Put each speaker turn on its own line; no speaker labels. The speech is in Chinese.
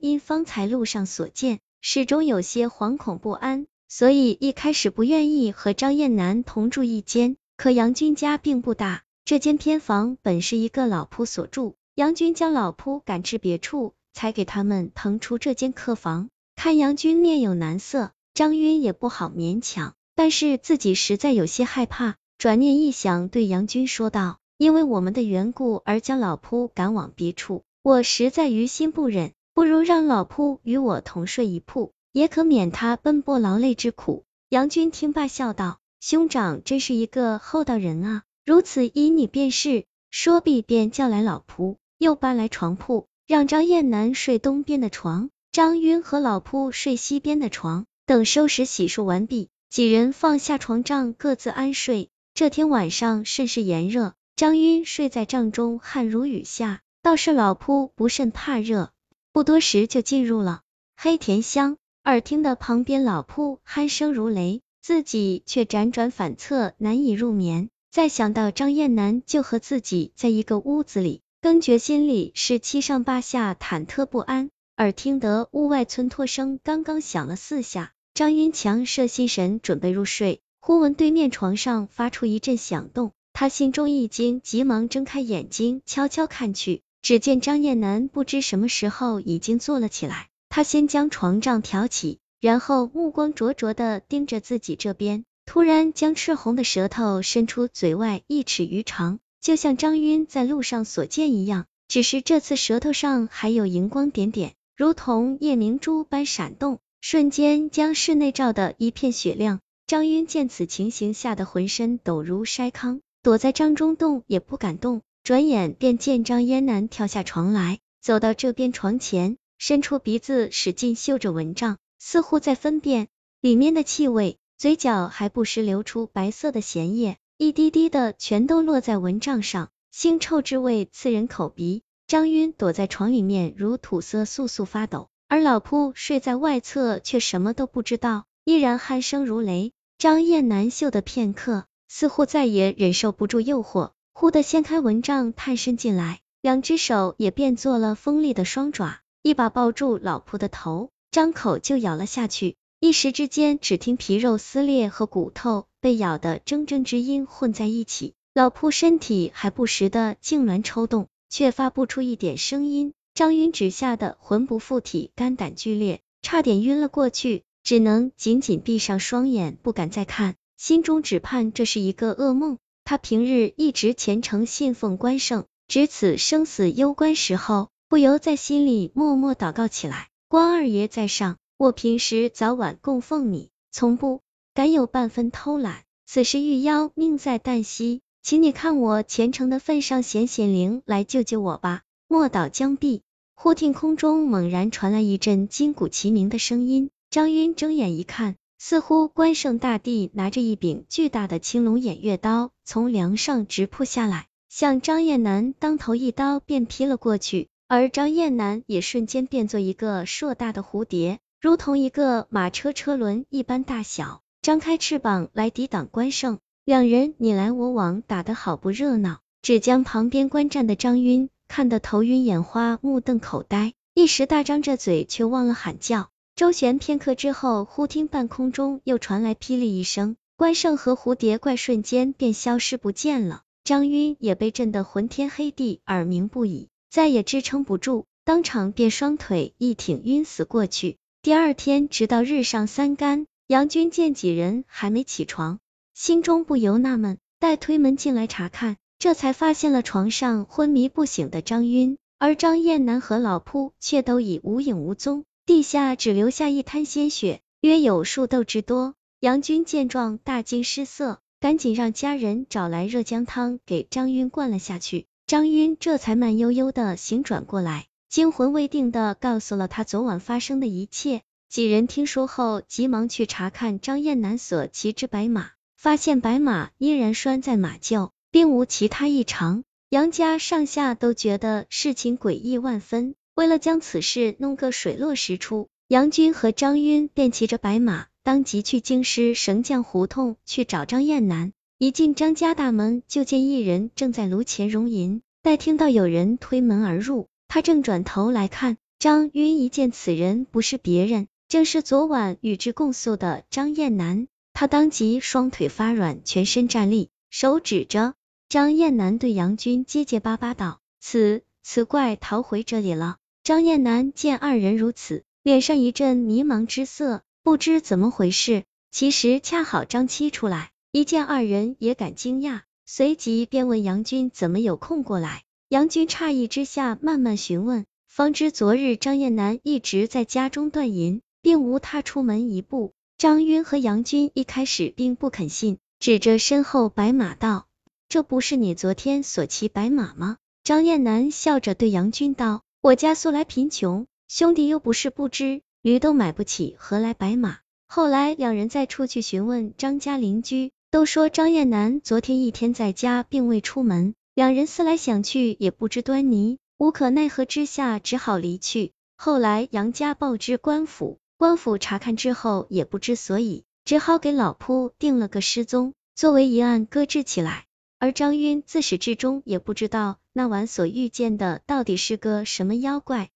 因方才路上所见，始终有些惶恐不安，所以一开始不愿意和张燕南同住一间。可杨军家并不大，这间偏房本是一个老仆所住，杨军将老仆赶至别处，才给他们腾出这间客房。看杨军面有难色，张晕也不好勉强，但是自己实在有些害怕。转念一想，对杨军说道：“因为我们的缘故而将老仆赶往别处。”我实在于心不忍，不如让老仆与我同睡一铺，也可免他奔波劳累之苦。杨军听罢笑道：“兄长真是一个厚道人啊，如此依你便是。”说毕便叫来老仆，又搬来床铺，让张燕南睡东边的床，张晕和老仆睡西边的床。等收拾洗漱完毕，几人放下床帐，各自安睡。这天晚上甚是炎热，张晕睡在帐中，汗如雨下。倒是老仆不甚怕热，不多时就进入了黑田乡。耳听的旁边老铺鼾声如雷，自己却辗转反侧，难以入眠。再想到张燕南就和自己在一个屋子里，更觉心里是七上八下，忐忑不安。耳听得屋外村托声刚刚响了四下，张云强摄心神准备入睡，忽闻对面床上发出一阵响动，他心中一惊，急忙睁开眼睛，悄悄看去。只见张燕南不知什么时候已经坐了起来，他先将床帐挑起，然后目光灼灼的盯着自己这边，突然将赤红的舌头伸出嘴外一尺余长，就像张晕在路上所见一样，只是这次舌头上还有荧光点点，如同夜明珠般闪动，瞬间将室内照得一片雪亮。张晕见此情形，吓得浑身抖如筛糠，躲在帐中动也不敢动。转眼便见张嫣南跳下床来，走到这边床前，伸出鼻子使劲嗅着蚊帐，似乎在分辨里面的气味，嘴角还不时流出白色的涎液，一滴滴的全都落在蚊帐上，腥臭之味刺人口鼻。张晕躲在床里面如土色，簌簌发抖，而老仆睡在外侧，却什么都不知道，依然鼾声如雷。张燕南嗅的片刻，似乎再也忍受不住诱惑。忽的掀开蚊帐，探身进来，两只手也变作了锋利的双爪，一把抱住老仆的头，张口就咬了下去。一时之间，只听皮肉撕裂和骨头被咬的铮铮之音混在一起，老仆身体还不时的痉挛抽动，却发不出一点声音。张云只吓得魂不附体，肝胆俱裂，差点晕了过去，只能紧紧闭上双眼，不敢再看，心中只盼这是一个噩梦。他平日一直虔诚信奉关圣，值此生死攸关时候，不由在心里默默祷告起来。关二爷在上，我平时早晚供奉你，从不敢有半分偷懒。此时玉妖命在旦夕，请你看我虔诚的份上，显显灵来救救我吧。莫祷将毕，忽听空中猛然传来一阵金鼓齐鸣的声音，张晕睁眼一看。似乎关圣大帝拿着一柄巨大的青龙偃月刀，从梁上直扑下来，向张燕南当头一刀便劈了过去，而张燕南也瞬间变作一个硕大的蝴蝶，如同一个马车车轮一般大小，张开翅膀来抵挡关圣。两人你来我往，打得好不热闹。只将旁边观战的张晕看得头晕眼花，目瞪口呆，一时大张着嘴，却忘了喊叫。周旋片刻之后，忽听半空中又传来霹雳一声，关胜和蝴蝶怪瞬间便消失不见了。张晕也被震得昏天黑地，耳鸣不已，再也支撑不住，当场便双腿一挺，晕死过去。第二天，直到日上三竿，杨军见几人还没起床，心中不由纳闷，待推门进来查看，这才发现了床上昏迷不醒的张晕，而张燕南和老仆却都已无影无踪。地下只留下一滩鲜血，约有数斗之多。杨军见状，大惊失色，赶紧让家人找来热姜汤给张晕灌了下去。张晕这才慢悠悠的醒转过来，惊魂未定的告诉了他昨晚发生的一切。几人听说后，急忙去查看张燕南所骑之白马，发现白马依然拴在马厩，并无其他异常。杨家上下都觉得事情诡异万分。为了将此事弄个水落石出，杨军和张晕便骑着白马，当即去京师绳匠胡同去找张燕南。一进张家大门，就见一人正在炉前熔银。待听到有人推门而入，他正转头来看，张晕一见此人不是别人，正是昨晚与之共宿的张燕南，他当即双腿发软，全身站立，手指着张燕南对杨军结结巴巴道：“此此怪逃回这里了。”张燕南见二人如此，脸上一阵迷茫之色，不知怎么回事。其实恰好张七出来，一见二人也感惊讶，随即便问杨军怎么有空过来。杨军诧异之下，慢慢询问。方知昨日张燕南一直在家中断银，并无踏出门一步。张晕和杨军一开始并不肯信，指着身后白马道：“这不是你昨天所骑白马吗？”张燕南笑着对杨军道：“我家素来贫穷，兄弟又不是不知，驴都买不起，何来白马？”后来两人再出去询问张家邻居，都说张燕南昨天一天在家，并未出门。两人思来想去，也不知端倪。无可奈何之下，只好离去。后来杨家报知官府，官府查看之后也不知所以，只好给老仆定了个失踪，作为一案搁置起来。而张晕自始至终也不知道那晚所遇见的到底是个什么妖怪。